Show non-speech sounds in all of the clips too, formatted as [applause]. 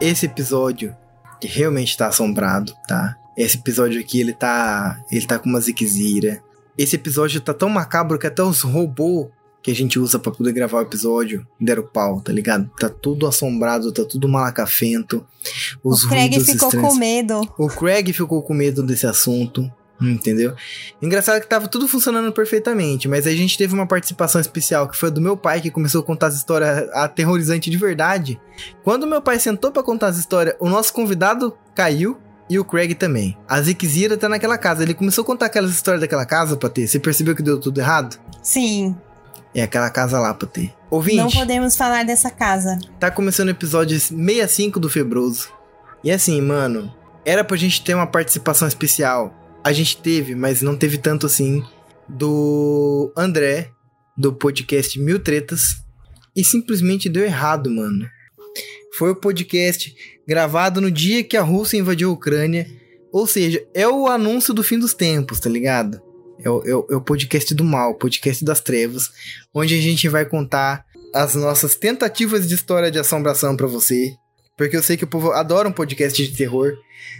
esse episódio que realmente tá assombrado, tá? Esse episódio aqui, ele tá. Ele tá com uma ziquezira. Esse episódio tá tão macabro que até os robôs que a gente usa para poder gravar o episódio deram pau, tá ligado? Tá tudo assombrado, tá tudo malacafento. Os o Craig ficou estranhos. com medo. O Craig ficou com medo desse assunto. Entendeu? Engraçado que tava tudo funcionando perfeitamente, mas a gente teve uma participação especial que foi do meu pai que começou a contar as histórias aterrorizantes de verdade. Quando meu pai sentou para contar as histórias, o nosso convidado caiu e o Craig também. A Zikzira tá naquela casa. Ele começou a contar aquelas histórias daquela casa, pra ter. Você percebeu que deu tudo errado? Sim. É aquela casa lá, pra ter. Ouvinte. Não podemos falar dessa casa. Tá começando o episódio 65 do Febroso. E assim, mano, era pra gente ter uma participação especial a gente teve, mas não teve tanto assim, do André, do podcast Mil Tretas, e simplesmente deu errado, mano. Foi o podcast gravado no dia que a Rússia invadiu a Ucrânia, ou seja, é o anúncio do fim dos tempos, tá ligado? É o, é o, é o podcast do mal, o podcast das trevas, onde a gente vai contar as nossas tentativas de história de assombração para você, porque eu sei que o povo adora um podcast de terror,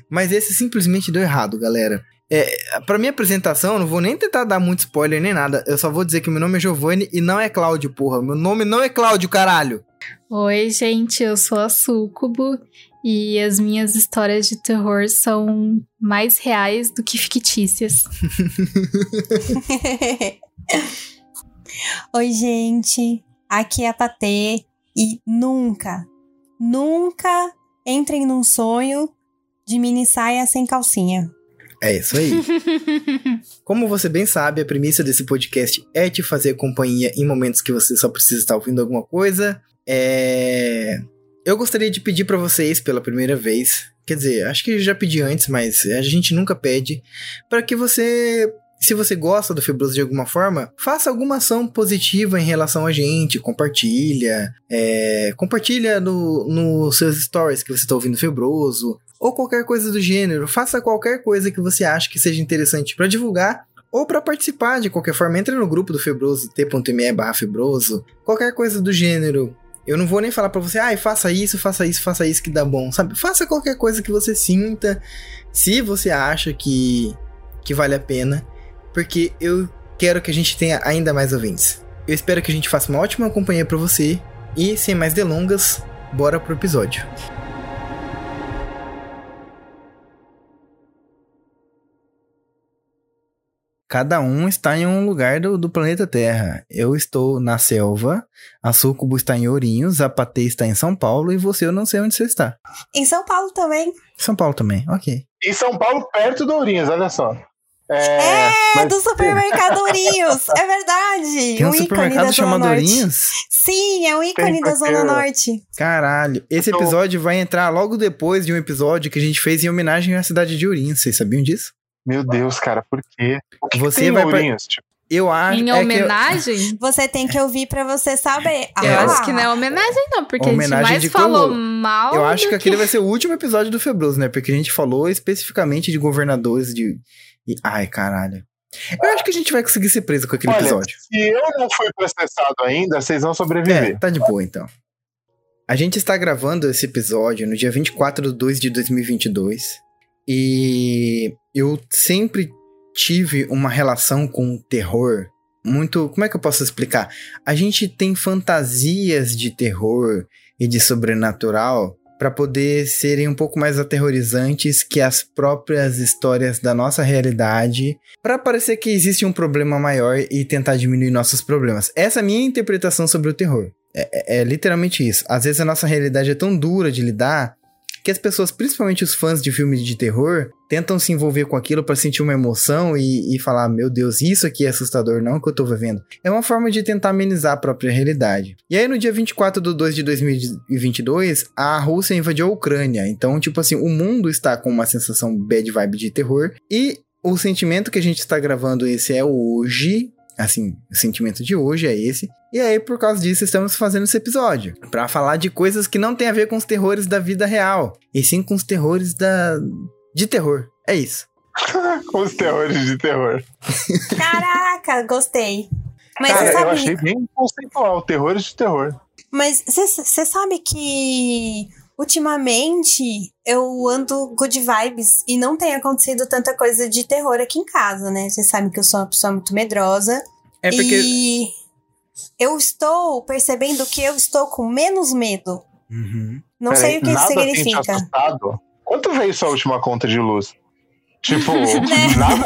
mas esse simplesmente deu errado, galera. É, pra minha apresentação, eu não vou nem tentar dar muito spoiler nem nada. Eu só vou dizer que meu nome é Giovanni e não é Cláudio, porra. Meu nome não é Cláudio, caralho. Oi, gente, eu sou a Sucubo e as minhas histórias de terror são mais reais do que fictícias. [laughs] Oi, gente. Aqui é a Patê e nunca, nunca entrem num sonho de mini saia sem calcinha. É isso aí. [laughs] Como você bem sabe, a premissa desse podcast é te fazer companhia em momentos que você só precisa estar ouvindo alguma coisa. É... Eu gostaria de pedir para vocês pela primeira vez, quer dizer, acho que já pedi antes, mas a gente nunca pede, para que você se você gosta do Fibroso de alguma forma, faça alguma ação positiva em relação a gente, compartilha, é, compartilha nos no seus stories que você está ouvindo Fibroso, ou qualquer coisa do gênero. Faça qualquer coisa que você acha que seja interessante para divulgar ou para participar de qualquer forma. Entre no grupo do Febroso, t.me barra Febroso, qualquer coisa do gênero. Eu não vou nem falar para você, ai, ah, faça isso, faça isso, faça isso que dá bom, sabe? Faça qualquer coisa que você sinta, se você acha que, que vale a pena porque eu quero que a gente tenha ainda mais ouvintes. Eu espero que a gente faça uma ótima companhia para você e sem mais delongas, bora pro episódio. Cada um está em um lugar do, do, planeta Terra. Eu estou na selva, a Sucubo está em Ourinhos, a Patê está em São Paulo e você eu não sei onde você está. Em São Paulo também. São Paulo também, ok. Em São Paulo, perto do Ourinhos, olha só. É, é mas... do supermercado Ourinhos. É verdade. [laughs] Tem um, um supermercado chamado Ourinhos? Sim, é um ícone da Zona Norte. Caralho. Esse episódio vai entrar logo depois de um episódio que a gente fez em homenagem à cidade de Ourinhos. Vocês sabiam disso? Meu Deus, cara, por quê? Que você que vai Ourinhos, pra... tipo? Eu acho. Em é homenagem? Eu... [laughs] Você tem que ouvir pra você saber. Ah. Eu acho que não é homenagem, não, porque homenagem a gente mais falou mal. Eu acho que, que aquele vai ser o último episódio do Febroso, né? Porque a gente falou especificamente de governadores de e, ai, caralho. Eu acho que a gente vai conseguir ser preso com aquele Olha, episódio. Se eu não fui processado ainda, vocês vão sobreviver. É, tá de boa então. A gente está gravando esse episódio no dia 24 de 2 de 2022. E eu sempre tive uma relação com o terror muito. Como é que eu posso explicar? A gente tem fantasias de terror e de sobrenatural para poder serem um pouco mais aterrorizantes que as próprias histórias da nossa realidade, para parecer que existe um problema maior e tentar diminuir nossos problemas. Essa é a minha interpretação sobre o terror. É, é, é literalmente isso. Às vezes a nossa realidade é tão dura de lidar que as pessoas, principalmente os fãs de filmes de terror, tentam se envolver com aquilo para sentir uma emoção e, e, falar: meu Deus, isso aqui é assustador, não é o que eu tô vivendo. É uma forma de tentar amenizar a própria realidade. E aí, no dia 24 de 2 de 2022, a Rússia invadiu a Ucrânia. Então, tipo assim, o mundo está com uma sensação bad vibe de terror. E o sentimento que a gente está gravando esse é hoje, Assim, o sentimento de hoje é esse. E aí, por causa disso, estamos fazendo esse episódio. para falar de coisas que não tem a ver com os terrores da vida real. E sim com os terrores da. de terror. É isso. [laughs] com os terrores de terror. Caraca, gostei. Mas Cara, sabe... eu achei bem conceitual, terrores de terror. Mas você sabe que ultimamente eu ando good vibes e não tem acontecido tanta coisa de terror aqui em casa, né? Vocês sabem que eu sou uma pessoa muito medrosa. É porque. E eu estou percebendo que eu estou com menos medo. Uhum. Não sei o que isso significa. Quanto veio sua última conta de luz? Tipo, [laughs] Né? nada.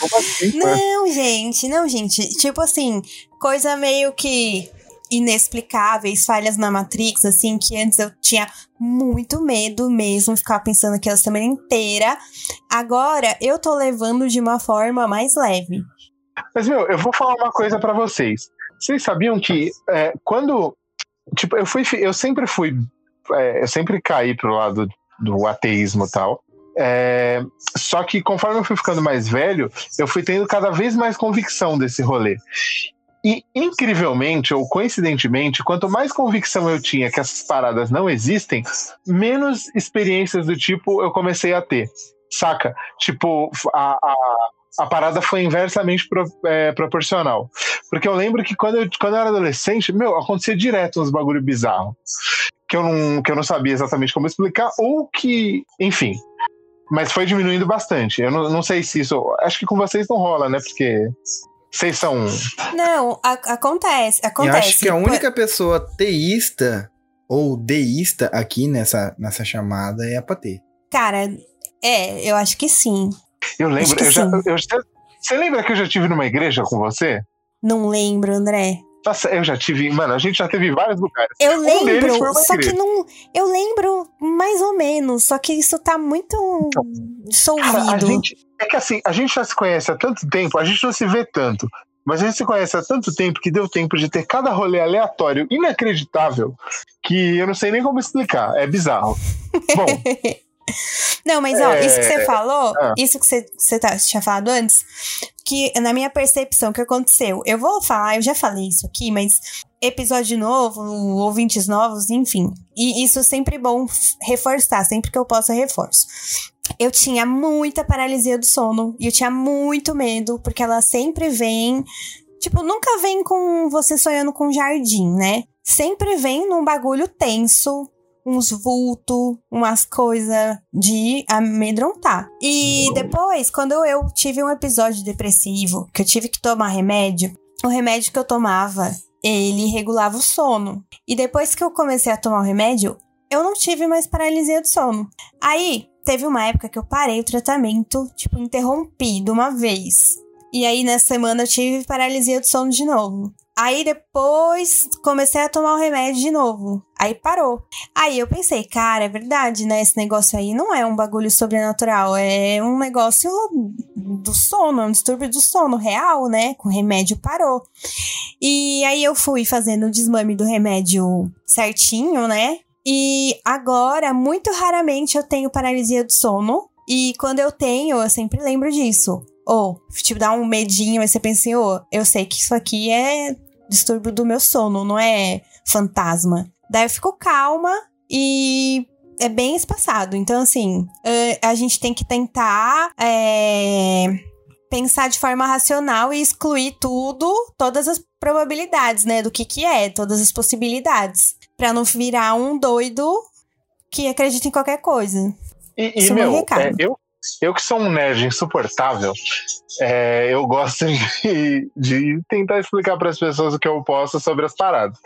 Como assim, cara? Não, gente, não, gente. Tipo assim, coisa meio que inexplicáveis, falhas na Matrix, assim, que antes eu tinha muito medo mesmo, ficava pensando aquela semana inteira. Agora eu tô levando de uma forma mais leve. Mas, meu, eu vou falar uma coisa pra vocês. Vocês sabiam que é, quando. Tipo, eu fui. Eu sempre fui. é, eu sempre caí pro lado do ateísmo e tal. É, só que conforme eu fui ficando mais velho, eu fui tendo cada vez mais convicção desse rolê. E, incrivelmente, ou coincidentemente, quanto mais convicção eu tinha que essas paradas não existem, menos experiências do tipo eu comecei a ter. Saca? Tipo, a, a, a parada foi inversamente pro- é, proporcional. Porque eu lembro que quando eu, quando eu era adolescente, meu, acontecia direto uns bagulho bizarro. Que eu, não, que eu não sabia exatamente como explicar, ou que. Enfim. Mas foi diminuindo bastante. Eu não, não sei se isso. Acho que com vocês não rola, né? Porque vocês são. Não, a- acontece, Eu acontece. acho que a única pessoa teísta ou deísta aqui nessa, nessa chamada é a Patê. Cara, é, eu acho que sim. Eu lembro. Eu já, eu já- você lembra que eu já tive numa igreja com você? Não lembro, André. Nossa, eu já tive. Mano, a gente já teve em vários lugares. Eu Um lembro, só que não. Eu lembro mais ou menos, só que isso tá muito Cara, a dissolvido. gente. É que assim, a gente já se conhece há tanto tempo, a gente não se vê tanto. Mas a gente se conhece há tanto tempo que deu tempo de ter cada rolê aleatório, inacreditável, que eu não sei nem como explicar. É bizarro. [laughs] Bom, Não, mas ó, É, isso que você falou, ah. isso que você, você tá, tinha falado antes, que na minha percepção, o que aconteceu? Eu vou falar, eu já falei isso aqui, mas episódio novo, ouvintes novos, enfim. E isso é sempre bom reforçar, sempre que eu posso eu reforço. Eu tinha muita paralisia do sono e eu tinha muito medo, porque ela sempre vem. Tipo, nunca vem com você sonhando com um jardim, né? Sempre vem num bagulho tenso, uns vultos, umas coisas de amedrontar. E depois, quando eu tive um episódio depressivo, que eu tive que tomar remédio, o remédio que eu tomava, ele regulava o sono. E depois que eu comecei a tomar o remédio, eu não tive mais paralisia do sono. Aí, teve uma época que eu parei o tratamento, tipo, interrompi de uma vez. E aí, nessa semana, eu tive paralisia do sono de novo. Aí depois comecei a tomar o remédio de novo. Aí parou. Aí eu pensei, cara, é verdade, né? Esse negócio aí não é um bagulho sobrenatural, é um negócio do sono, é um distúrbio do sono real, né? Com o remédio parou. E aí eu fui fazendo o desmame do remédio certinho, né? E agora, muito raramente, eu tenho paralisia do sono. E quando eu tenho, eu sempre lembro disso. Ou, tipo, dá um medinho, aí você pensa assim, ô, eu sei que isso aqui é distúrbio do meu sono, não é fantasma. Daí eu fico calma e é bem espaçado. Então, assim, eh, a gente tem que tentar é, pensar de forma racional e excluir tudo, todas as probabilidades, né? Do que que é, todas as possibilidades. Pra não virar um doido que acredita em qualquer coisa. E, e, é meu é, eu, eu que sou um nerd insuportável, é, eu gosto de, de tentar explicar para as pessoas o que eu posso sobre as paradas.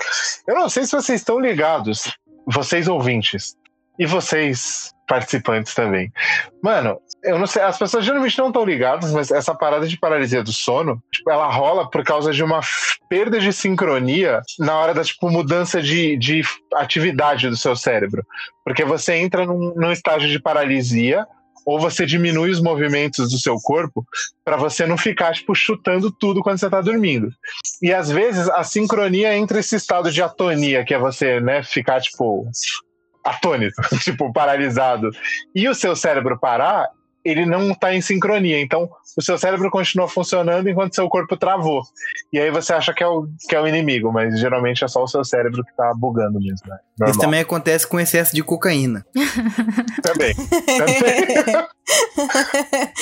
Eu não sei se vocês estão ligados, vocês ouvintes, e vocês participantes também. Mano, eu não sei, as pessoas geralmente não estão ligadas, mas essa parada de paralisia do sono, tipo, ela rola por causa de uma perda de sincronia na hora da tipo, mudança de, de atividade do seu cérebro. Porque você entra num, num estágio de paralisia ou você diminui os movimentos do seu corpo para você não ficar tipo chutando tudo quando você tá dormindo. E às vezes a sincronia entre esse estado de atonia, que é você, né, ficar tipo atônito, [laughs] tipo paralisado, e o seu cérebro parar, ele não tá em sincronia. Então, o seu cérebro continua funcionando enquanto seu corpo travou. E aí você acha que é o, que é o inimigo, mas geralmente é só o seu cérebro que tá bugando mesmo, né? Isso também acontece com excesso de cocaína. [laughs] Também. Também. [laughs]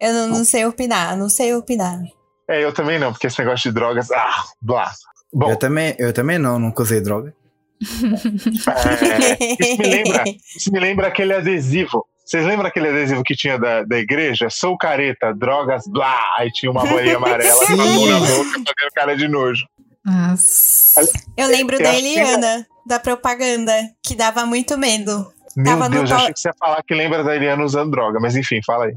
eu não, não sei opinar, não sei opinar. É, eu também não, porque esse negócio de drogas. Ah, blá. Bom, Eu também, eu também não, nunca usei droga. É, isso, me lembra, isso me lembra aquele adesivo. Vocês lembram aquele adesivo que tinha da, da igreja? Sou careta, drogas, blá! Aí tinha uma bolinha amarela [laughs] com a mão na boca fazendo cara de nojo. Nossa. Eu lembro Eu da acho que- Eliana, da propaganda, que dava muito medo. Meu Tava no Deus, to- achei que você ia falar que lembra da Eliana usando droga, mas enfim, fala aí.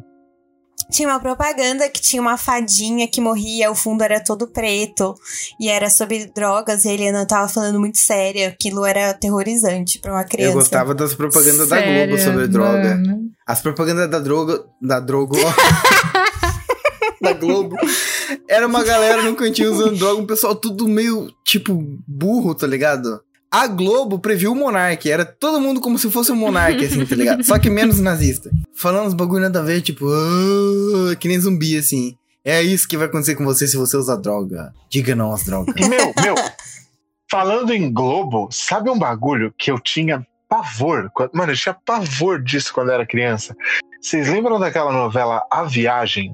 Tinha uma propaganda que tinha uma fadinha que morria, o fundo era todo preto. E era sobre drogas, e a Eliana tava falando muito séria. Aquilo era aterrorizante pra uma criança. Eu gostava das propagandas da Globo sobre droga. mano. As propagandas da droga. Da droga. [laughs] da Globo. Era uma galera no cantinho usando droga, um pessoal tudo meio, tipo, burro, tá ligado? A Globo previu o Monark, era todo mundo como se fosse um Monark, assim, tá ligado? Só que menos nazista. Falando uns bagulho nada a ver, tipo, "Ah", que nem zumbi, assim. É isso que vai acontecer com você se você usar droga. Diga não às drogas. Meu, meu, falando em Globo, sabe um bagulho que eu tinha pavor? Mano, eu tinha pavor disso quando era criança. Vocês lembram daquela novela A Viagem?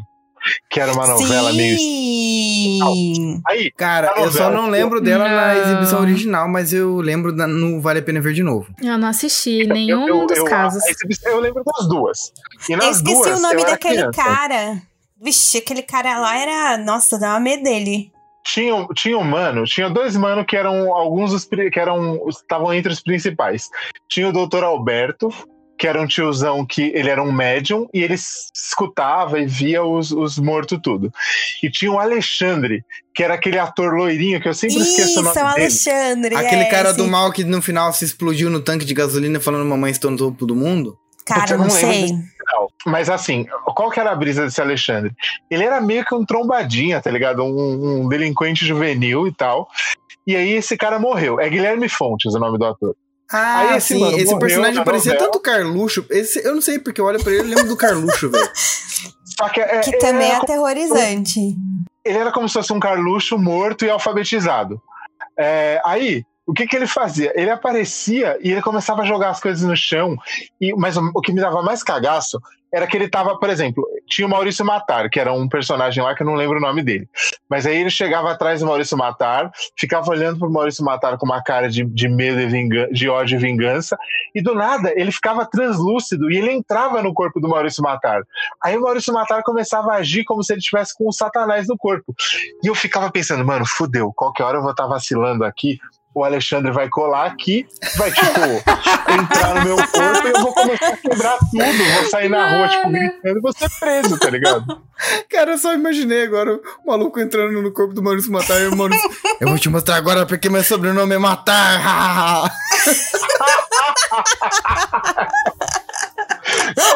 Que era uma novela meio. Sim! Aí, Cara, eu só não lembro dela na Não. exibição original, mas eu lembro da- no Vale a Pena Ver de novo. Eu não assisti eu- nenhum eu- dos eu- casos. a exibição- Eu lembro das duas. E nas Eu esqueci duas, o nome eu daquele criança. cara. Vixe, aquele cara lá era. Nossa, dava medo dele. Tinha, um- tinha um mano, tinha dois mano que eram alguns dos que eram estavam entre os principais. Tinha o Dr. Alberto, que era um tiozão que ele era um médium e ele escutava e via os, os mortos tudo. E tinha o Alexandre, que era aquele ator loirinho que eu sempre esqueço Isso, o nome é o dele. Alexandre. Aquele é, cara esse do mal que no final se explodiu no tanque de gasolina falando mamãe estou no topo do mundo. Cara, Eu não não sei. Mas assim, qual que era a brisa desse Alexandre? Ele era meio que um trombadinha, tá ligado? Um, um delinquente juvenil e tal. E aí esse cara morreu. É Guilherme Fontes o nome do ator. Ah, Aí esse sim, mano esse personagem na parecia novela. tanto Carluxo. Esse, eu não sei porque eu olho pra ele e lembro do Carluxo, velho. [laughs] Só que, é, Que também é aterrorizante. ele era como se fosse um Carluxo morto e alfabetizado. É, aí, o que, que ele fazia? Ele aparecia e ele começava a jogar as coisas no chão. E, mas o, o que me dava mais cagaço era que ele tava, por exemplo, tinha o Maurício Matar, que era um personagem lá que eu não lembro o nome dele. Mas aí ele chegava atrás do Maurício Matar, ficava olhando pro Maurício Matar com uma cara de, de medo e vingança, de ódio e vingança, e do nada ele ficava translúcido e ele entrava no corpo do Maurício Matar. Aí o Maurício Matar começava a agir como se ele tivesse com o Satanás no corpo. E eu ficava pensando, mano, fudeu, qualquer hora eu vou estar vacilando aqui, o Alexandre vai colar aqui, vai, tipo, [laughs] entrar no meu corpo e eu vou começar a quebrar tudo, vou sair na rua, tipo, gritando e vou ser preso, tá ligado? Cara, eu só imaginei agora o maluco entrando no corpo do Maurício Matar e o Maurício. Eu vou te mostrar agora porque meu sobrenome é Matar. [laughs]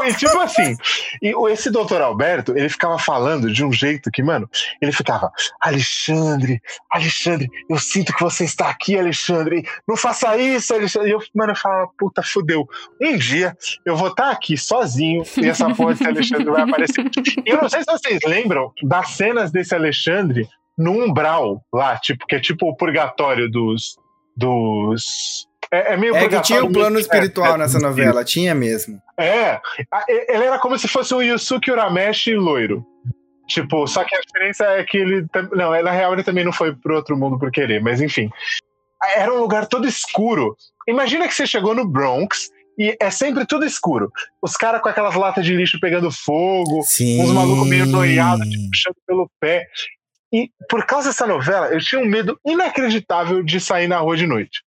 E tipo assim, e esse doutor Alberto, ele ficava falando de um jeito que, mano, ele ficava, Alexandre, Alexandre, eu sinto que você está aqui, Alexandre, não faça isso, Alexandre. E eu, mano, eu falava, puta, fudeu. Um dia eu vou estar aqui sozinho e essa porra desse Alexandre vai aparecer. E eu não sei se vocês lembram das cenas desse Alexandre no umbral lá, tipo, que é tipo o purgatório dos. dos é, é meio É que tinha um plano meio- espiritual é, nessa novela, tinha mesmo. é, ele era como se fosse um Yusuke Urameshi loiro. Tipo, só que a diferença é que ele. Não, na real ele também não foi pro outro mundo por querer, mas enfim. Era um lugar todo escuro. Imagina que você chegou no Bronx e é sempre tudo escuro. Os caras com aquelas latas de lixo pegando fogo, Sim. uns malucos meio noiados, tipo, puxando pelo pé. E por causa dessa novela, eu tinha um medo inacreditável de sair na rua de noite.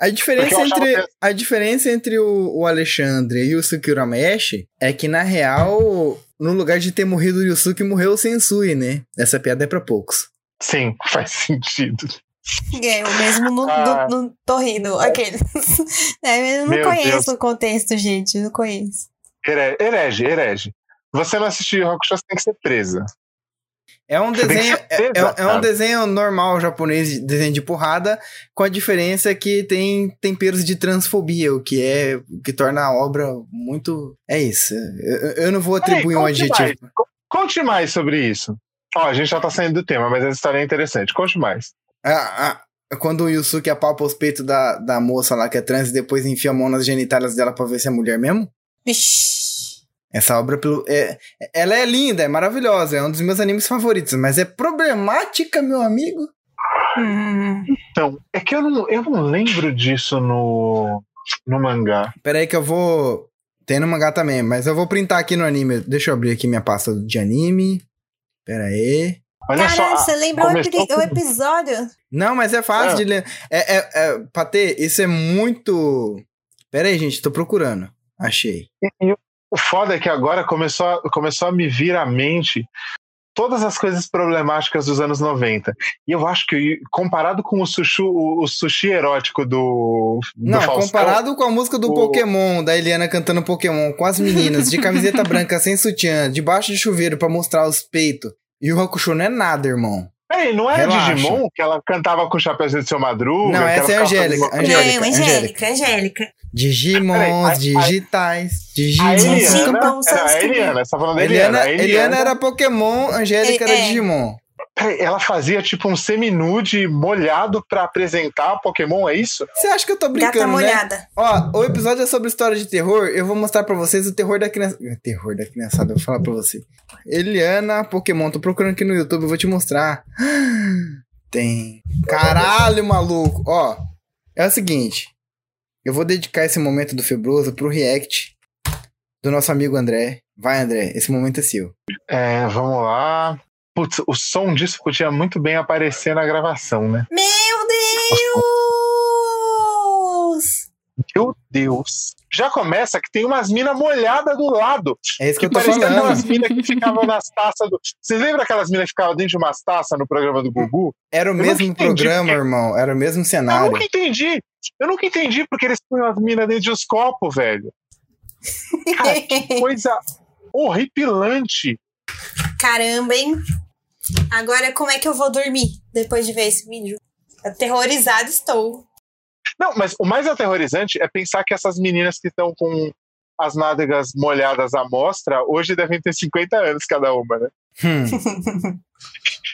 A diferença entre, que- a diferença entre o, o Alexandre e o Yusuke Urameshi é que, na real, no lugar de ter morrido o Yusuke, morreu o Sensui, né? Essa piada é pra poucos. Sim, [laughs] faz sentido. É, o mesmo no, Ah. no, no Torrino, aqueles. [laughs] É, eu não Meu conheço Deus. o contexto, gente. eu Não conheço. Here- Herege, herege. Você não assistiu Rock Show, você tem que ser presa. É um Você desenho, é, é- é um desenho normal japonês, desenho de porrada, com a diferença que tem temperos de transfobia, o que é o que torna a obra muito. É isso. Eu, eu não vou atribuir um conte adjetivo. mais. Co- Conte mais sobre isso. Ó, a gente já tá saindo do tema, mas essa história é interessante. Conte mais. Ah, ah, quando o Yusuke apalpa os peitos da, da moça lá que é trans e depois enfia a mão nas genitálias dela pra ver se é mulher mesmo? Vixe. Essa obra, pelo- é, ela é linda, é maravilhosa, é um dos meus animes favoritos, mas é problemática, meu amigo. Hum. Então, é que eu não, eu não lembro disso no, no mangá. Pera aí que eu vou... Tem no mangá também, mas eu vou printar aqui no anime. Deixa eu abrir aqui minha pasta de anime. Pera aí. Olha só, Caralho, você lembra o, o episódio? Não, mas é fácil É. de ler. É, é, é, Patê, isso é muito... Pera aí, gente, tô procurando. Achei. E o foda é que agora começou a, começou a me vir à mente todas as coisas problemáticas dos anos 90. E eu acho que, comparado com o sushi, o, o sushi erótico do, do Não, Faustão, comparado com a música do o- Pokémon, da Eliana cantando Pokémon, com as meninas de camiseta [laughs] branca sem sutiã, debaixo de chuveiro pra mostrar os peitos. E o Hakusho não é nada, irmão. Ei, não era Relaxa. Digimon que ela cantava com o chapéuzinho de seu madruga? Não, essa é Angélica, Angélica, Não, Angélica, Angélica. Digimons Peraí, a- a- digitais, A Digimons. Cinco Eliana, só era a. Eliana, você tá falando da Eliana, Eliana. A Eliana era Pokémon, Angélica É, era é. Digimon. Ela fazia tipo um semi-nude molhado pra apresentar Pokémon, é isso? Você acha que eu tô Gata brincando, né? molhada. Ó, o episódio é sobre história de terror. Eu vou mostrar pra vocês o terror da criança. Terror da criançada, eu vou falar pra você. Eliana Pokémon, tô procurando aqui no YouTube, eu vou te mostrar. [gasps] Tem. Caralho, maluco. Ó, é o seguinte. Eu vou dedicar esse momento do Febroso pro react do nosso amigo André. Vai, André, esse momento é seu. É, vamos lá. Putz, o som disso podia muito bem aparecer na gravação, né? Meu Deus! Meu Deus. Já começa que tem umas minas molhadas do lado. É isso que, Que eu tô parecia aquelas falando. minas que ficavam nas taças do. Vocês lembram aquelas minas que ficavam dentro de umas taças no programa do Gugu? Era o nunca mesmo programa, porque- irmão. Era o mesmo Eu cenário. nunca entendi. Eu nunca entendi porque eles põem as minas dentro de uns copos, velho. Cara, que [laughs] coisa horripilante. Caramba, hein? Agora, como é que eu vou dormir depois de ver esse vídeo? Aterrorizada estou. Não, mas o mais aterrorizante é pensar que essas meninas que estão com as nádegas molhadas à mostra, hoje devem ter 50 anos cada uma, né? Hum. [laughs]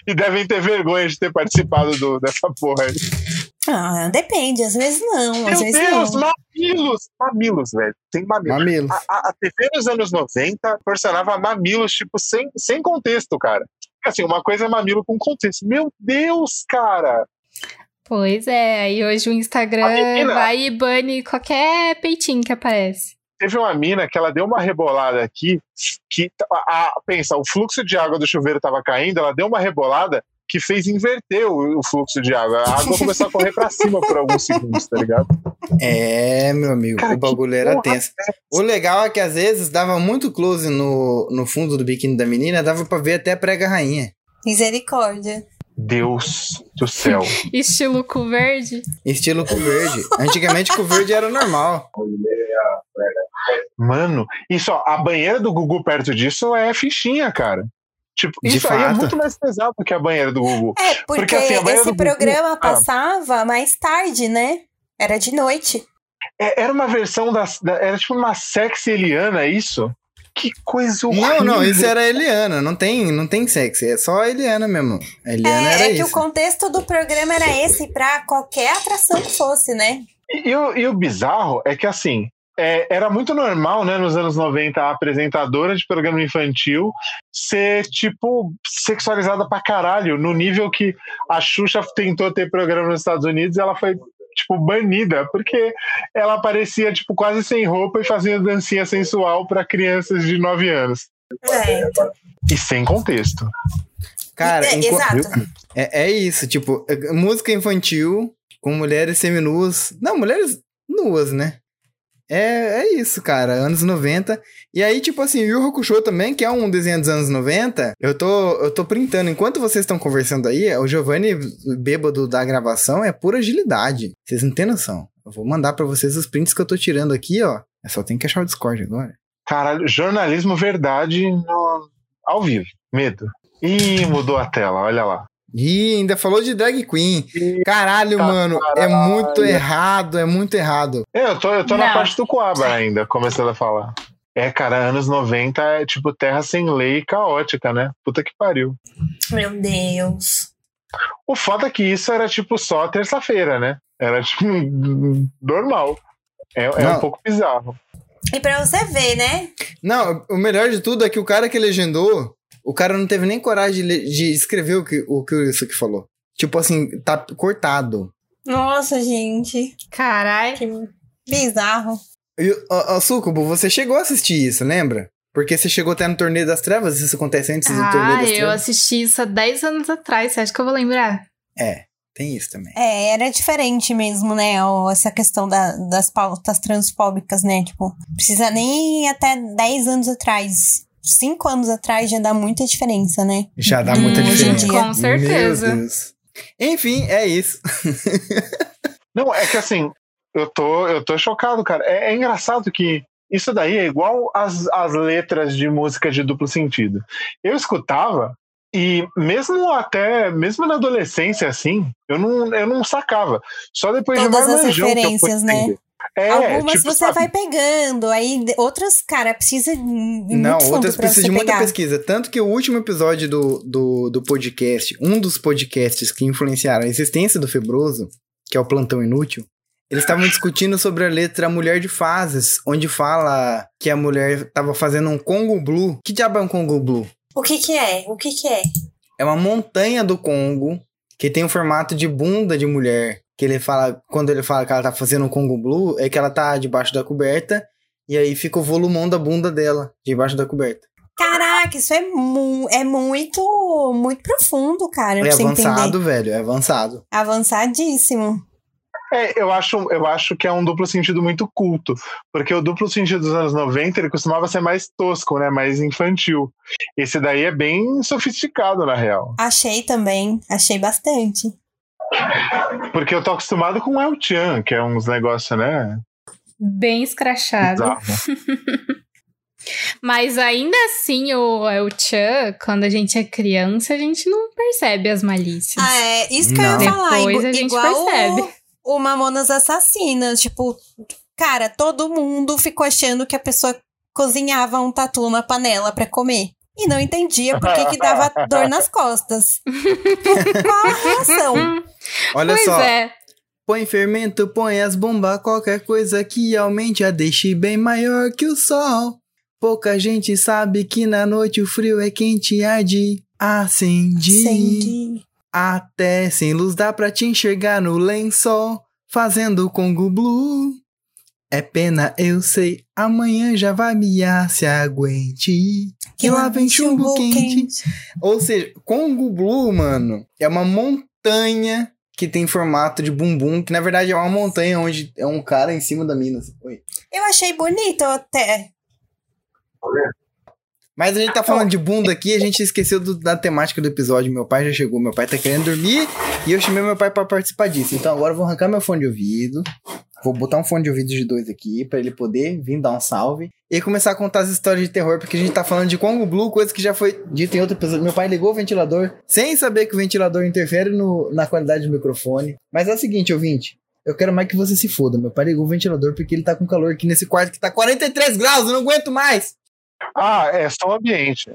E devem ter vergonha de ter participado do- dessa porra aí. Ah, depende, às vezes não, às Meu vezes Deus, não. mamilos! Mamilos, velho. Tem mamilos. Mamilos. A, a- a TV nos anos 90 proporcionava mamilos, tipo, sem, sem contexto, cara. Assim, uma coisa é mamilo com contexto. Meu Deus, cara! Pois é, aí hoje o Instagram menina- vai e bane qualquer peitinho que aparece. Teve uma mina que ela deu uma rebolada aqui, que, a, a- pensa, o fluxo de água do chuveiro tava caindo, ela deu uma rebolada que fez inverter o, o fluxo de água. A água começou a correr pra cima por alguns segundos, tá ligado? É, meu amigo, Cara, o bagulho era tenso. O legal é que às vezes dava muito close no, no fundo do biquíni da menina, dava pra ver até a prega rainha. Misericórdia. Deus do céu. [laughs] Estilo cu verde. Estilo com verde. Antigamente com verde era normal. Mano, isso, ó, a banheira do Gugu perto disso é fichinha, cara. Tipo, De isso aí é fato. muito mais pesado que a banheira do Gugu. É, porque, Porque, assim, a banheira esse do Gugu- programa Ah. passava mais tarde, né? Era de noite. É- era uma versão da, da- Era tipo uma sexy Eliana, é isso? Que coisa horrível. Não, não, isso era a Eliana, não tem, não tem sexo, é só a Eliana mesmo. A Eliana É, era é que isso. o contexto do programa era esse pra qualquer atração que fosse, né? E, e o, e o bizarro é que, assim, é, era muito normal, né, nos anos 90, a apresentadora de programa infantil ser, tipo, sexualizada pra caralho, no nível que a Xuxa tentou ter programa nos Estados Unidos e ela foi, tipo, banida, porque ela aparecia, tipo, quase sem roupa e fazia dancinha sensual pra crianças de 9 anos. É, E sem contexto. Cara, é, exato. é, é isso, tipo, é- música infantil com mulheres seminuas. Não, mulheres nuas, né? É, é isso, cara, anos 90. E aí, tipo assim, Yu Hakusho também, que é um desenho dos anos 90, eu tô, eu tô printando. Enquanto vocês estão conversando aí, o Giovanni bêbado da gravação é pura agilidade. Vocês não têm noção. Eu vou mandar pra vocês os prints que eu tô tirando aqui, ó. Eu só tenho que achar o Discord agora. Caralho, jornalismo verdade no- ao vivo. Medo. Ih, mudou a tela, olha lá. Ih, ainda falou de drag queen. Caralho, Tá, mano, é muito errado, é muito errado. É, eu tô, eu tô na parte do Coaba ainda, começando a falar. É, cara, anos 90 é tipo terra sem lei caótica, né? Puta que pariu. Meu Deus. O foda é que isso era tipo só terça-feira, né? Era tipo [laughs] normal. É, é um pouco bizarro. E pra você ver, né? Não, o melhor de tudo é que o cara que legendou, o cara não teve nem coragem de, le- de escrever o que o que o Yusuke falou. Tipo assim, tá cortado. Nossa, gente. Caralho. Que bizarro. E, ó, ó, Sucubo, você chegou a assistir isso, lembra? Porque você chegou até no Torneio das Trevas, isso acontece antes do Torneio Ah, das eu Trevas. assisti isso há 10 anos atrás. Você acha que eu vou lembrar? É, tem isso também. É, era diferente mesmo, né? Essa questão da- das pautas transfóbicas, né? Tipo, precisa nem ir até 10 anos atrás. 5 anos atrás já dá muita diferença, né? Já dá Hum, muita em diferença. Com certeza. Enfim, é isso. [laughs] Não, é que assim, eu tô, eu tô chocado, cara. É, é engraçado que isso daí é igual as, as letras de música de duplo sentido. Eu escutava e mesmo até, mesmo na adolescência, assim, eu não, eu não sacava. Só depois de Todas as que eu fui referências, né? É, Algumas tipo, você sabe? vai pegando, aí outras, cara, precisa Não, outras você de muita pegar. pesquisa. Tanto que o último episódio do, do, do podcast, um dos podcasts que influenciaram a existência do Febroso, que é o Plantão Inútil, eles estavam discutindo sobre a letra Mulher de Fases, onde fala que a mulher tava fazendo um Congo Blue. Que diabo é um Congo Blue? O que que é? O que que é? É uma montanha do Congo que tem o formato de bunda de mulher. Que ele fala, quando ele fala que ela tá fazendo um Congo Blue, é que ela tá debaixo da coberta e aí fica o volumão da bunda dela debaixo da coberta. Caraca, isso é, mu é muito, muito profundo, cara, É avançado, entender. velho, é avançado. Avançadíssimo. É, eu acho, eu acho que é um duplo sentido muito culto, porque o duplo sentido dos anos 90 ele costumava ser mais tosco, né, mais infantil. Esse daí é bem sofisticado na real, Achei também, achei bastante. Porque eu tô acostumado com o El Chan, que é uns negócios, né? Bem escrachado. [laughs] Mas ainda assim, o El Chan, quando a gente é criança, a gente não percebe as malícias. Ah, é isso que eu Não. ia falar. Depois a gente igual percebe. O, o Mamonas Assassinas. Tipo, cara, todo mundo ficou achando que a pessoa cozinhava um tatu na panela pra comer. E não entendia por que, que dava [laughs] dor nas costas. [laughs] Qual a reação? Olha pois só, é. põe fermento, põe as bombas, qualquer coisa que aumente a deixe bem maior que o sol. Pouca gente sabe que na noite o frio é quente e arde. Acende. Acendi. Até sem luz dá pra te enxergar no lençol, fazendo Congo Blue. É pena, eu sei, amanhã já vai miar, se aguente. Que lá vem chumbo quente. Ou seja, Congo Blue, mano, é uma montanha que tem formato de bumbum, que na verdade é uma montanha onde é um cara em cima da mina. assim. Oi. Eu achei bonito até. Mas a gente tá falando de bunda aqui, a gente esqueceu do- da temática do episódio. Meu pai já chegou, meu pai tá querendo dormir e eu chamei meu pai pra participar disso. Então agora eu vou arrancar meu fone de ouvido, vou botar um fone de ouvido de dois aqui pra ele poder vir dar um salve e começar a contar as histórias de terror, porque a gente tá falando de Congo Blue, coisa que já foi dita em outro episódio. Meu pai ligou o ventilador sem saber que o ventilador interfere no- na qualidade do microfone. Mas é o seguinte, ouvinte. Eu quero mais que você se foda. Meu pai ligou o ventilador porque ele tá com calor aqui nesse quarto que tá 43 graus, eu não aguento mais. Ah, é só o ambiente.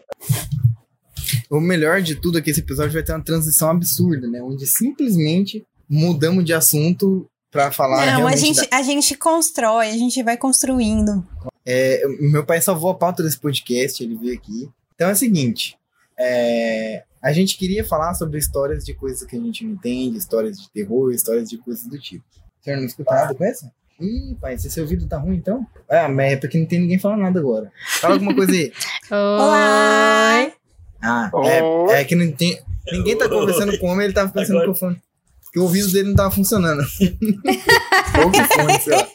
O melhor de tudo é que esse episódio vai ter uma transição absurda, né? Onde simplesmente mudamos de assunto pra falar Não, a gente, da- a gente constrói, a gente vai construindo. É, meu pai salvou a pauta desse podcast, ele veio aqui. Então é o seguinte, é, a gente queria falar sobre histórias de coisas que a gente não entende, histórias de terror, histórias de coisas do tipo. O senhor não escuta nada com essa? Ih, pai, se seu ouvido tá ruim então? Ah, mas é porque não tem ninguém falando nada agora. Fala alguma coisa aí. [laughs] Olá! Ah, é, é que não tem. Ninguém tá conversando com o homem, ele tava pensando Agora- que o fone. Que o ouvido dele não tava funcionando. Ou que fone, sei lá.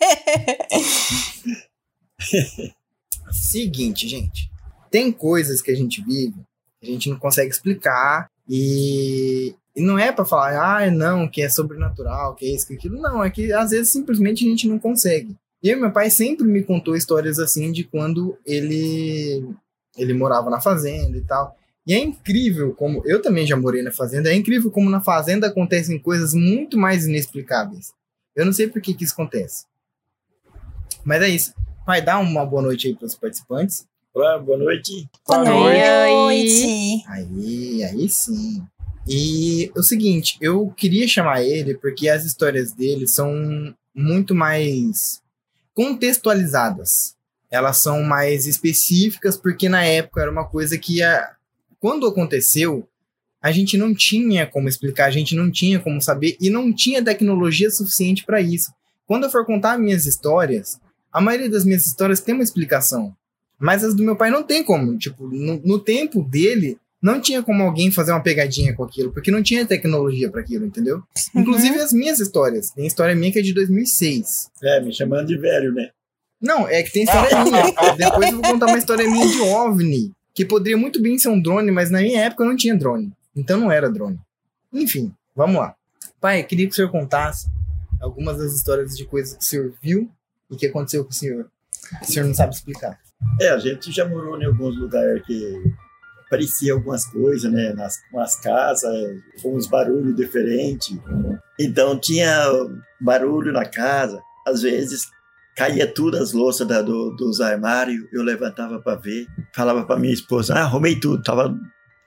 [laughs] Seguinte, gente. Tem coisas que a gente vive, que a gente não consegue explicar e, e não é pra falar, ah, não, que é sobrenatural, que é isso, que é aquilo. Não, é que às vezes simplesmente a gente não consegue. E eu, meu pai sempre me contou histórias assim de quando ele ele morava na fazenda e tal. E é incrível como eu também já morei na fazenda, é incrível como na fazenda acontecem coisas muito mais inexplicáveis. Eu não sei por que que isso acontece. Mas é isso. Vai dar uma boa noite aí para os participantes. Olá, boa noite. Boa Boa noite! Aí, aí sim. E o seguinte, eu queria chamar ele porque as histórias dele são muito mais contextualizadas. Elas são mais específicas porque na época era uma coisa que a, quando aconteceu, a gente não tinha como explicar, a gente não tinha como saber e não tinha tecnologia suficiente para isso. Quando eu for contar minhas histórias, a maioria das minhas histórias tem uma explicação, mas as do meu pai não tem como. Tipo, no, no tempo dele, não tinha como alguém fazer uma pegadinha com aquilo, porque não tinha tecnologia para aquilo, entendeu? Uhum. Inclusive as minhas histórias. Tem história minha que é de 2006. É, me chamando de velho, né? Não, é que tem história minha. [laughs] Depois eu vou contar uma história minha de OVNI, que poderia muito bem ser um drone, mas na minha época não tinha drone. Então não era drone. Enfim, vamos lá. Pai, queria que o senhor contasse algumas das histórias de coisas que o senhor viu e que aconteceu com o senhor. O senhor não sabe explicar. É, a gente já morou em alguns lugares que parecia algumas coisas, né? Nas, nas casas, com uns barulhos diferentes. Então tinha barulho na casa. Às vezes caía tudo as louças da, do, dos armários. Eu levantava para ver. Falava para minha esposa: Ah, arrumei tudo. Tava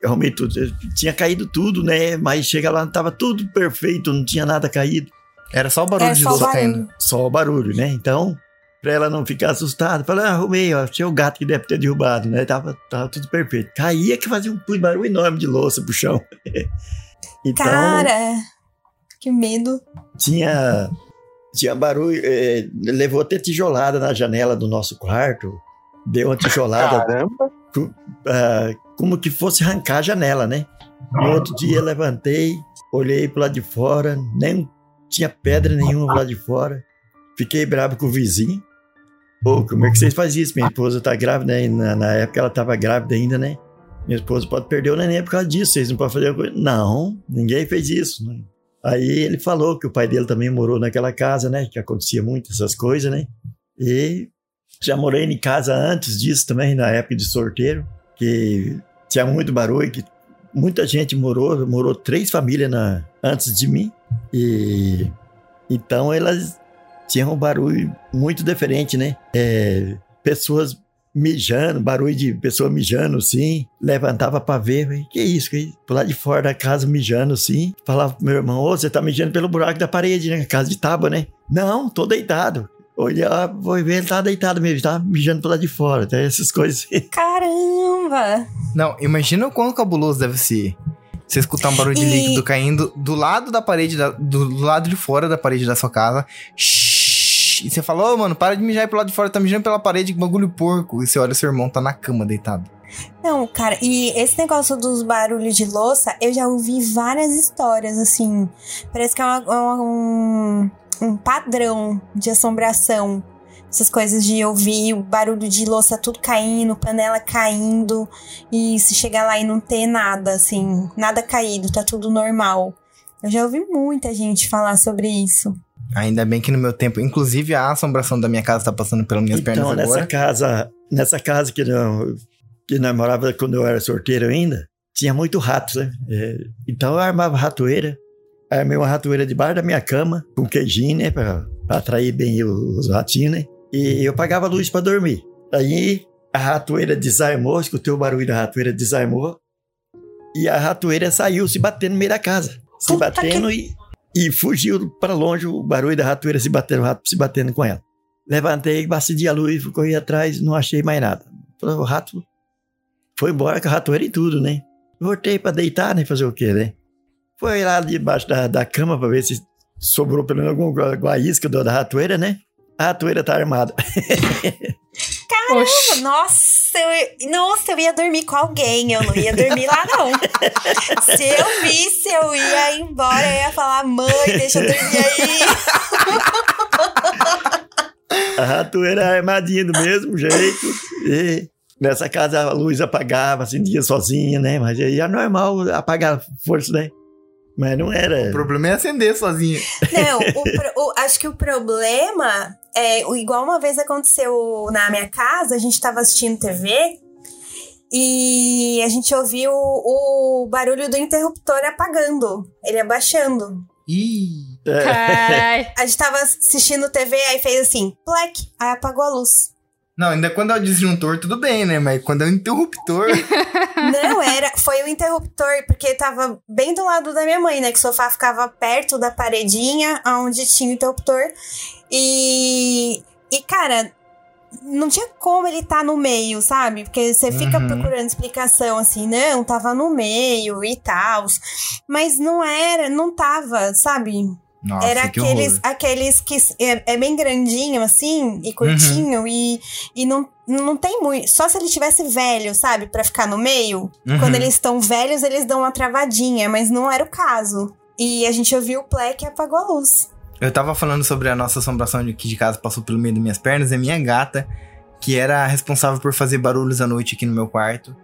eu arrumei tudo. Tinha caído tudo, né? Mas chega lá, tava tudo perfeito, não tinha nada caído. Era só o barulho É de louça caindo. Só o barulho, né? Então, pra ela não ficar assustada, falei, ah, arrumei, ó, tinha o gato que deve ter derrubado, né? Tava, tava tudo perfeito. Caía que fazia um barulho enorme de louça pro chão. [laughs] então, Cara, que medo. tinha, tinha barulho, eh, levou até tijolada na janela do nosso quarto, deu uma tijolada Caramba. ah, como que fosse arrancar a janela, né? No outro dia levantei, olhei pro lado de fora, nem tinha pedra nenhuma lado de fora. Fiquei bravo com o vizinho. Pô, como é que vocês fazem isso? Minha esposa tá grávida, né? Na, na época ela tava grávida ainda, né? Minha esposa pode perder o neném por causa disso, vocês não podem fazer coisa. Não, ninguém fez isso. né? Aí ele falou que o pai dele também morou naquela casa, né? Que acontecia muito essas coisas, né? E já morei em casa antes disso também, na época de sorteiro, que tinha muito barulho, que muita gente morou, morou três famílias na, antes de mim. E então elas tinham um barulho muito diferente, né? É, pessoas mijando, barulho de pessoa mijando, assim, levantava pra ver, falei, que isso, que isso? Por lá de fora da casa mijando, assim, falava pro meu irmão, ô, você tá mijando pelo buraco da parede, né? Casa de tábua, né? Não, tô deitado. Olhar, vou ver, ele tá deitado mesmo, tá mijando por lá de fora, tá? essas coisas. [laughs] Caramba! Não, imagina o quão cabuloso deve ser. Você escutar um barulho de E- líquido caindo do lado da parede, da- do, do lado de fora da parede da sua casa. Shhh, e você fala, ô mano, para de mijar aí pro lado de fora, tá mijando pela parede, que bagulho porco. E você olha, seu irmão tá na cama deitado. Não, cara, e esse negócio dos barulhos de louça, eu já ouvi várias histórias, assim. Parece que é uma- uma- um, um padrão de assombração. Essas coisas de ouvir o barulho de louça tudo caindo, panela caindo, e se chegar lá e não ter nada, assim, nada caído, tá tudo normal. Eu já ouvi muita gente falar sobre isso. Ainda bem que no meu tempo, inclusive a assombração da minha casa tá passando pelas minhas Então, pernas nessa agora. casa, nessa casa que, não, que nós morava quando eu era sorteiro ainda, tinha muito rato, né? É, então eu armava ratoeira, armei uma ratoeira debaixo da minha cama, com queijinho, né? Pra, pra atrair bem os, os ratinhos, né? E eu pagava luz pra dormir. Aí a ratoeira desarmou, escutei o barulho da ratoeira, desarmou. E a ratoeira saiu se batendo no meio da casa. Se Puta batendo e, e fugiu para longe o barulho da ratoeira se batendo, o rato se batendo com ela. Levantei, acedi a luz, corri atrás, não achei mais nada. Falei, O rato foi embora com a ratoeira e tudo, né? Voltei pra deitar, né? Fazer o quê, né? Foi lá debaixo da, da cama pra ver se sobrou pelo menos alguma, alguma isca da ratoeira, né? A ratoeira tá armada. [laughs] Oxi. Nossa, eu, nossa, eu ia dormir com alguém, eu não ia dormir lá, não. [laughs] Se eu visse, eu ia embora, eu ia falar, mãe, deixa eu dormir aí. [laughs] A ratoeira armadinha do mesmo jeito. E nessa casa a luz apagava, acendia sozinha, né? Mas aí é normal apagar força, né? Mas não era. O problema é acender sozinho. Não, o [laughs] pro- o- acho que o problema é, o- igual uma vez aconteceu na minha casa, a gente tava assistindo TV e a gente ouviu o, o barulho do interruptor apagando, ele abaixando. Ih. Carai. A gente tava assistindo TV, aí fez assim, plec, aí apagou a luz. Não, ainda quando é o disjuntor, tudo bem, né? Mas quando é o interruptor. [laughs] Não, era, foi o interruptor, porque tava bem do lado da minha mãe, né? Que o sofá ficava perto da paredinha onde tinha o interruptor. E, e cara, não tinha como ele tá no meio, sabe? Porque você fica Uhum. procurando explicação assim, não, tava no meio e tal. Mas não era, não tava, sabe? Nossa, era que aqueles, horror. aqueles que é, é bem grandinho, assim, e curtinho, e, e não, não tem muito. Só se ele tivesse velho, sabe? Pra ficar no meio. Uhum. Quando eles estão velhos, eles dão uma travadinha, mas não era o caso. E a gente ouviu o pleque e apagou a luz. Eu tava falando sobre a nossa assombração de aqui de casa passou pelo meio das minhas pernas, é minha gata, que era responsável por fazer barulhos à noite aqui no meu quarto.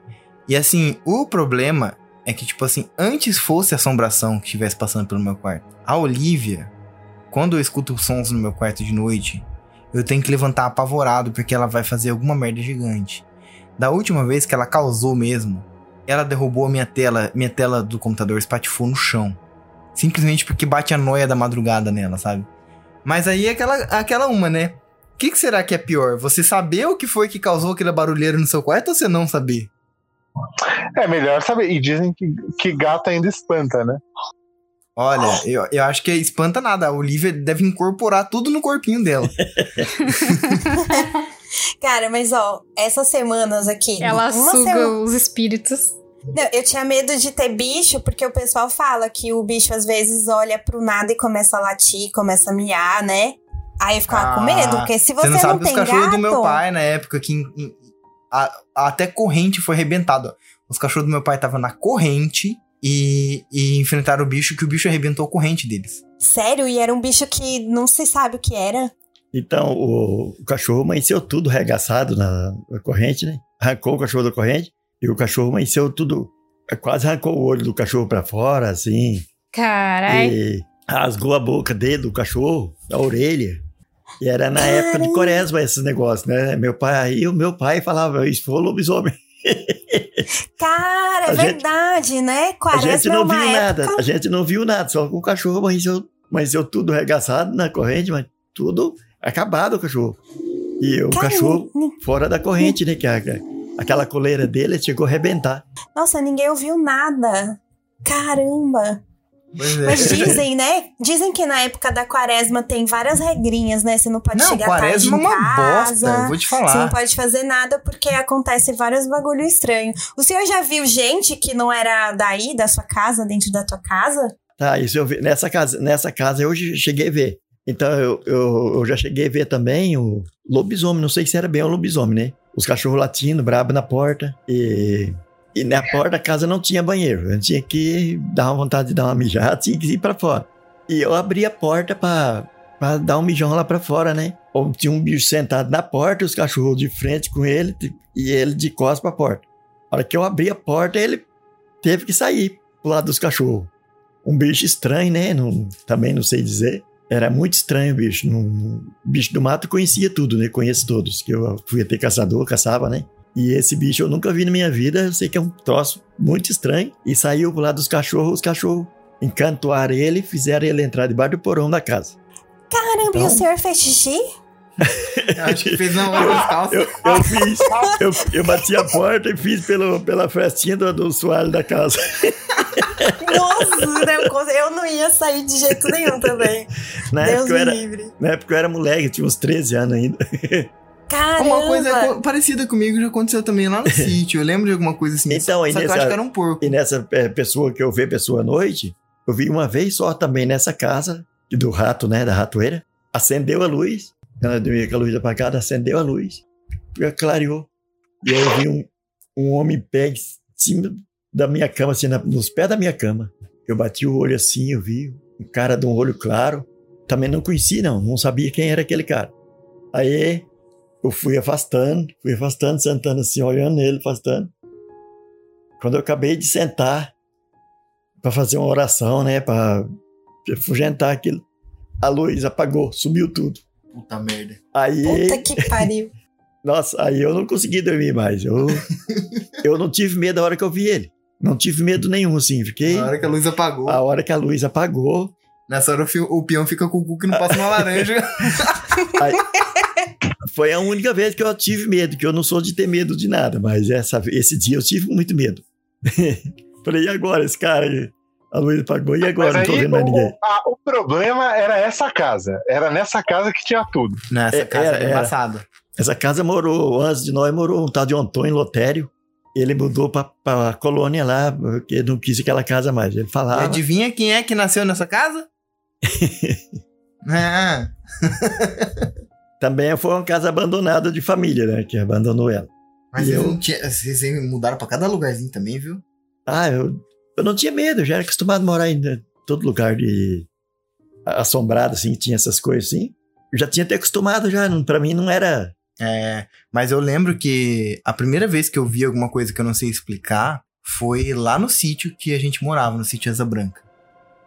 E assim, o problema é que, tipo assim, antes fosse a assombração que estivesse passando pelo meu quarto. A Olivia, quando eu escuto sons no meu quarto de noite, eu tenho que levantar apavorado porque ela vai fazer alguma merda gigante. Da última vez que ela causou mesmo, ela derrubou a minha tela, minha tela do computador espatifou no chão. Simplesmente porque bate a noia da madrugada nela, sabe? Mas aí é aquela, aquela uma, né? O que, que será que é pior? Você saber o que foi que causou aquele barulheiro no seu quarto ou você não saber? É melhor saber. E dizem que, que gato ainda espanta, né? Olha, eu, eu acho que espanta nada. A Olivia deve incorporar tudo no corpinho dela. [laughs] [laughs] Cara, mas ó, essas semanas aqui. Ela suga sema- os espíritos. Não, eu tinha medo de ter bicho, porque o pessoal fala que o bicho às vezes olha pro nada e começa a latir, começa a miar, né? Aí eu ficava com Ah, medo, porque se você, Você não sabe tem os cachorros gato... do meu pai na época que a- até corrente foi arrebentado. ó. Os cachorros do meu pai estavam na corrente e, e enfrentaram o bicho que o bicho arrebentou a corrente deles. Sério? E era um bicho que não se sabe o que era? Então, o, o cachorro amanheceu tudo regaçado na, na corrente, né? Arrancou o cachorro da corrente e o cachorro amanheceu tudo. Quase arrancou o olho do cachorro pra fora, assim. Carai. E rasgou a boca dele, do cachorro, a orelha. E era na época de quaresma esses negócios, né? Meu pai, aí o meu pai falava, isso foi o lobisomem. [laughs] Cara, é A gente- verdade, né? A Quaresma gente é não uma viu época... nada, a gente não viu nada, só que o cachorro amanheceu, amanheceu tudo regaçado na corrente, mas tudo acabado o cachorro. E o Cara, cachorro fora da corrente, né? Que a- aquela coleira dele chegou a arrebentar. Nossa, ninguém ouviu nada. Caramba. É. Mas dizem, né? Dizem que na época da quaresma tem várias regrinhas, né? Você não pode Não, chegar tarde quaresma é em uma casa. bosta, eu vou te Você não falar. pode fazer nada porque acontece vários bagulho estranho. O senhor já viu gente que não era daí, da sua casa, dentro da tua casa? Tá, isso eu vi. Nessa casa, nessa casa eu che- cheguei a ver. Então eu, eu, eu já cheguei a ver também o lobisomem, não sei se era bem o lobisomem, né? Os cachorros latindo, brabo na porta. E, e na porta da casa não tinha banheiro. Eu tinha que dar uma vontade de dar uma mijada, tinha que ir pra fora. E eu abri a porta pra dar um mijão lá pra fora, né? Ou tinha um bicho sentado na porta, os cachorros de frente com ele e ele de costas pra porta. A hora que eu abri a porta, ele teve que sair pro lado dos cachorros. Um bicho estranho, né? Não, também não sei dizer. Era muito estranho o bicho. Não, bicho do mato conhecia tudo, né? Conheço todos. Que eu fui até caçador, caçava, né? E esse bicho eu nunca vi na minha vida. Eu sei que é um troço muito estranho. E saiu pro lado dos cachorros. Os cachorros encantoaram ele e fizeram ele entrar debaixo do porão da casa. Caramba, e Então- o senhor fez xixi? Eu [laughs] acho que fez das calças. Eu, eu fiz, eu, eu bati a porta e fiz pelo, pela festinha do, do soalho da casa. Nossa, eu, eu não ia sair de jeito nenhum também. Na Deus época, me era, livre. na época eu era moleque, tinha uns 13 anos ainda. Caramba. Uma coisa co- parecida comigo já aconteceu também lá no [laughs] sítio. Eu lembro de alguma coisa assim. Então, só aí que eu nessa- acho que era um porco. E nessa é, pessoa que eu vi pessoa à noite, eu vi uma vez só também nessa casa do rato, né, da ratoeira. Acendeu a luz, ela dormia com a luz apagada, acendeu a luz, e clareou. E aí eu vi um, um homem em pé em cima da minha cama, assim, na- nos pés da minha cama. Eu bati o olho assim, eu vi um cara de um olho claro. Também não conheci, não, não sabia quem era aquele cara. Aí eu fui afastando, fui afastando, sentando assim, olhando ele, afastando. Quando eu acabei de sentar para fazer uma oração, né, para afugentar aquilo, a luz apagou, sumiu tudo. Puta merda. Aí, Puta que pariu. [laughs] nossa, aí eu não consegui dormir mais. Eu, [laughs] eu não tive medo a hora que eu vi ele. Não tive medo nenhum, assim. Fiquei. Na hora que a luz apagou. A hora que a luz apagou, Nessa hora o, fio- o peão fica com o cu que não passa uma laranja. [laughs] foi a única vez que eu tive medo, que eu não sou de ter medo de nada, mas essa, esse dia eu tive muito medo. [laughs] Falei, e agora esse cara aí? A luz apagou, e agora? Mas Não tô aí vendo mais o, ninguém. a- o problema era essa casa. Era nessa casa que tinha tudo. Nessa É, casa era- era. embaçado. Essa casa morou, antes de nós, morou um tal de Antônio Lotério. Ele mudou pra, pra colônia lá, porque não quis aquela casa mais. Ele E falava. adivinha quem é que nasceu nessa casa? ah, [laughs] [laughs] Também foi uma casa abandonada de família, né? Que abandonou ela. mas vocês, eu? tinha, vocês mudaram pra cada lugarzinho também, viu? Ah, eu, eu não tinha medo, eu já era acostumado a morar em né, todo lugar de assombrado, assim, que tinha essas coisas assim. Eu já tinha até acostumado, já. Pra mim não era. É, mas eu lembro que a primeira vez que eu vi alguma coisa que eu não sei explicar foi lá no sítio que a gente morava, no sítio Asa Branca.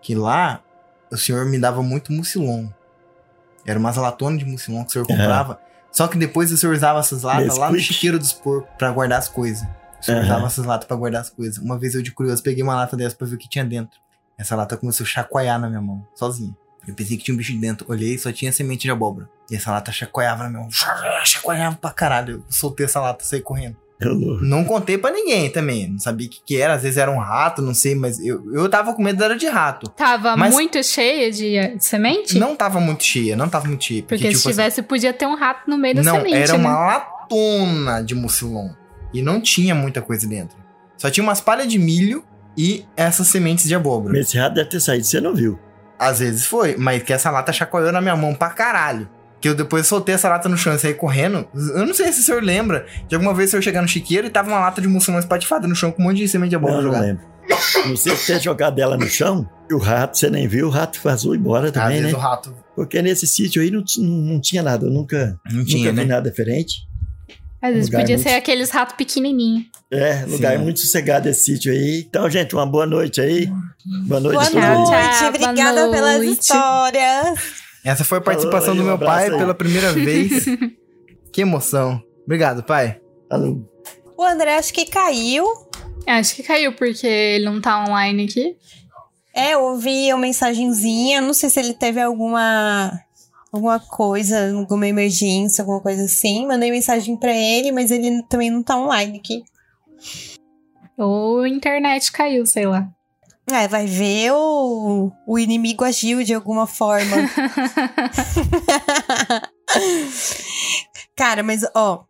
Que lá o senhor me dava muito mucilon. Era umas latonas de mucilon que o senhor comprava. Só que depois o senhor usava essas latas lá no chiqueiro dos porcos pra guardar as coisas. O senhor Aham. usava essas latas pra guardar as coisas. Uma vez eu de curioso peguei uma lata dessa pra ver o que tinha dentro. Essa lata começou a chacoalhar na minha mão, sozinha. Eu pensei que tinha um bicho dentro. Olhei e só tinha semente de abóbora. E essa lata chacoalhava na minha mão. Chacoalhava pra caralho. Eu soltei essa lata e saí correndo. Não contei pra ninguém também. Não sabia o que, que era. Às vezes era um rato, não sei, mas eu, eu tava com medo era de rato. Tava Mas- muito cheia de eh, semente? Não tava muito cheia, não tava muito cheia. Porque tipo se assim, tivesse, podia ter um rato no meio da Não, semente, era né? uma latona de mucilon. E não tinha muita coisa dentro. Só tinha umas palhas de milho e essas sementes de abóbora. Mas esse rato deve ter saído, você não viu. Às vezes foi, mas que essa lata chacoalhou na minha mão pra caralho. Que eu depois soltei essa lata no chão e saí correndo. Eu não sei se o senhor lembra de alguma vez o senhor chegar no chiqueiro e tava uma lata de muçulmano espatifada no chão com um monte de semente de abóbora Não, não lembro. Não sei se ter jogado ela no chão, e o rato, você nem viu, o rato vazou embora também, né? o rato Porque nesse sítio aí não, não, não tinha nada, eu nunca, não tinha, nunca vi né? nada diferente. Às vezes lugar podia muito- ser aqueles ratos pequenininhos. É, lugar Sim. muito sossegado esse sítio aí. Então, gente, uma boa noite aí. Boa noite Boa a todos Tchau, aí. noite, obrigada boa pelas noite. histórias. Essa foi a participação Falou do um meu abraço pai aí. pela primeira [laughs] vez. que emoção. Obrigado, pai. Falou. O André acho que caiu. Acho que caiu porque ele não tá online aqui. É, eu ouvi uma mensagenzinha. Não sei se ele teve alguma alguma coisa, alguma emergência, alguma coisa assim. Mandei mensagem pra ele, mas ele também não tá online aqui. Ou a internet caiu, sei lá. É, vai ver o, o inimigo agiu de alguma forma. [laughs] Cara, mas ó,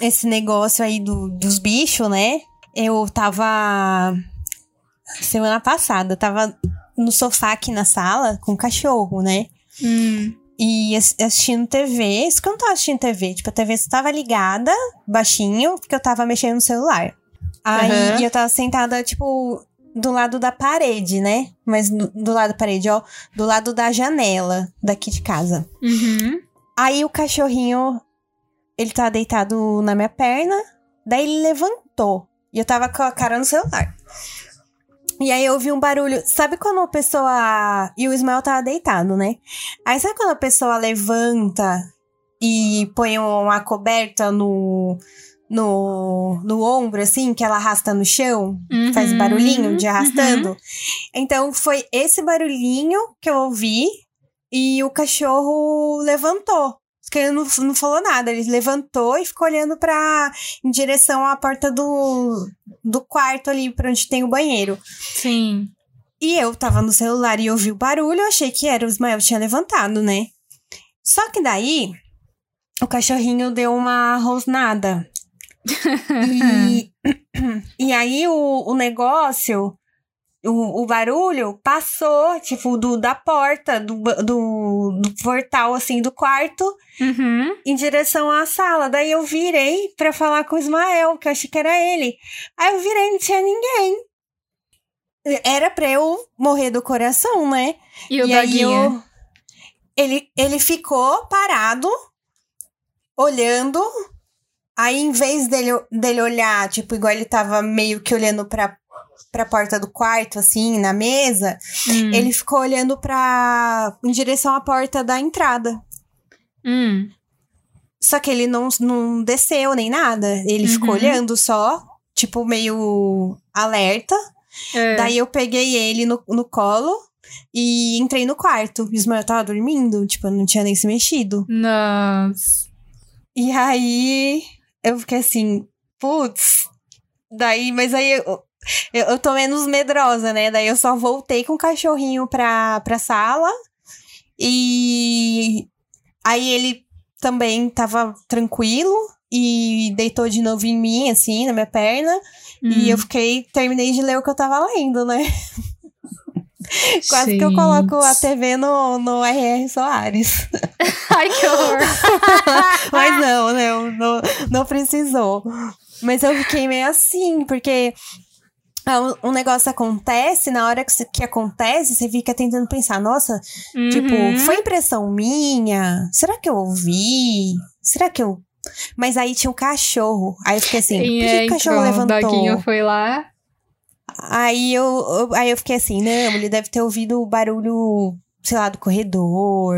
esse negócio aí do, dos bichos, né? Eu tava. Semana passada, eu tava no sofá aqui na sala com o cachorro, né? Hum. E ass- assistindo TV. Isso que eu não tava assistindo TV. Tipo, a TV estava ligada, baixinho, porque eu tava mexendo no celular. Aí Aham. eu tava sentada, tipo, do lado da parede, né? Mas do, do lado da parede, ó. Do lado da janela daqui de casa. Uhum. Aí o cachorrinho, ele tava deitado na minha perna. Daí ele levantou. E eu tava com a cara no celular. E aí eu ouvi um barulho. Sabe quando a pessoa. E o Ismael tava deitado, né? Aí sabe quando a pessoa levanta e põe uma coberta no. No, no ombro, assim, que ela arrasta no chão, faz Uhum. barulhinho de Uhum. arrastando. Então foi esse barulhinho que eu ouvi e o cachorro levantou. Porque ele não, não falou nada, ele levantou e ficou olhando para em direção à porta do, do quarto ali, pra onde tem o banheiro. Sim. E eu tava no celular e ouvi o barulho, eu achei que era o Ismael tinha levantado, né? Só que daí o cachorrinho deu uma rosnada. E, [laughs] [clears throat] e aí o, o negócio, o, o barulho passou, tipo, do, da porta, do, do, do portal, assim, do quarto, Uhum. em direção à sala. Daí eu virei pra falar com o Ismael, que eu achei que era ele. Aí eu virei não tinha ninguém. Era pra eu morrer do coração, né? E o e aí eu... ele, ele ficou parado, olhando. Aí, em vez dele, dele olhar, tipo, igual ele tava meio que olhando pra, pra porta do quarto, assim, na mesa, Hum. ele ficou olhando pra. em direção à porta da entrada. Hum. Só que ele não, não desceu nem nada. Ele ficou Uhum. olhando só, tipo, meio alerta. É. Daí eu peguei ele no, no colo e entrei no quarto. O Ismael tava dormindo, tipo, eu não tinha nem se mexido. Nossa. E aí eu fiquei assim, putz. Daí, mas aí eu, eu, eu tô menos medrosa, né? Daí eu só voltei com o cachorrinho pra, pra sala. E aí ele também tava tranquilo e deitou de novo em mim, assim, na minha perna. Hum. E eu fiquei, terminei de ler o que eu tava lendo, né? [laughs] Quase que eu Gente. coloco a TV no, no R.R. Soares. [laughs] Ai, que horror. [laughs] Mas não, não, não, não precisou. Mas eu fiquei meio assim, porque um- negócio acontece, na hora que, que acontece, você fica tentando pensar, nossa, tipo, Uhum. foi impressão minha? Será que eu ouvi? Será que eu. Mas aí tinha um cachorro. Aí eu fiquei assim, por que, E, que é, o cachorro então, o levantou? Doguinho foi lá. Aí eu, eu- aí eu fiquei assim, não, ele deve ter ouvido o barulho, sei lá, do corredor.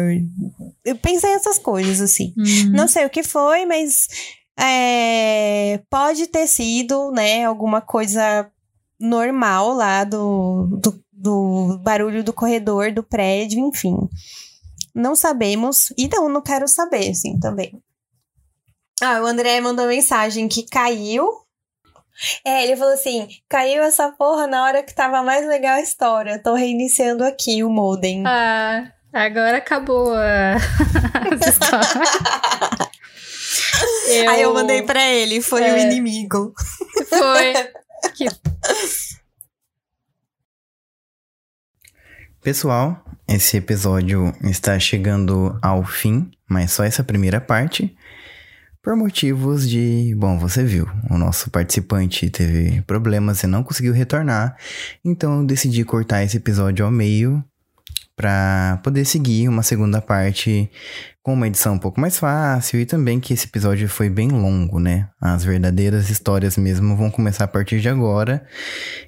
Eu pensei essas coisas, assim. Uhum. Não sei o que foi, mas é, pode ter sido, né, alguma coisa normal lá do, do, do barulho do corredor, do prédio, enfim. Não sabemos. E não, não quero saber, assim, também. Ah, o André mandou mensagem que caiu. É, ele falou assim: caiu essa porra na hora que tava mais legal a história. Tô reiniciando aqui o modem. Ah, agora acabou a [laughs] as histórias. Aí eu mandei pra ele, foi o É. inimigo. Foi. [laughs] Que... Pessoal, esse episódio está chegando ao fim, mas só essa primeira parte. Por motivos de. Bom, você viu, o nosso participante teve problemas e não conseguiu retornar. Então eu decidi cortar esse episódio ao meio para poder seguir uma segunda parte com uma edição um pouco mais fácil e também que esse episódio foi bem longo, né? As verdadeiras histórias mesmo vão começar a partir de agora.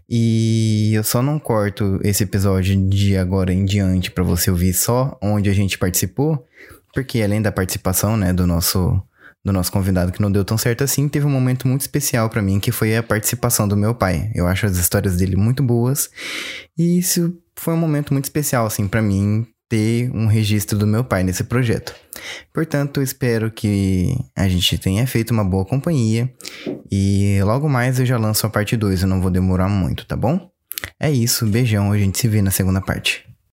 E eu só não corto esse episódio de agora em diante para você ouvir só onde a gente participou, porque além da participação, né, do nosso do nosso convidado que não deu tão certo assim, teve um momento muito especial para mim que foi a participação do meu pai. Eu acho as histórias dele muito boas e isso foi um momento muito especial assim para mim ter um registro do meu pai nesse projeto. Portanto, espero que a gente tenha feito uma boa companhia e logo mais eu já lanço a parte 2, eu não vou demorar muito, tá bom? É isso, beijão, a gente se vê na segunda parte.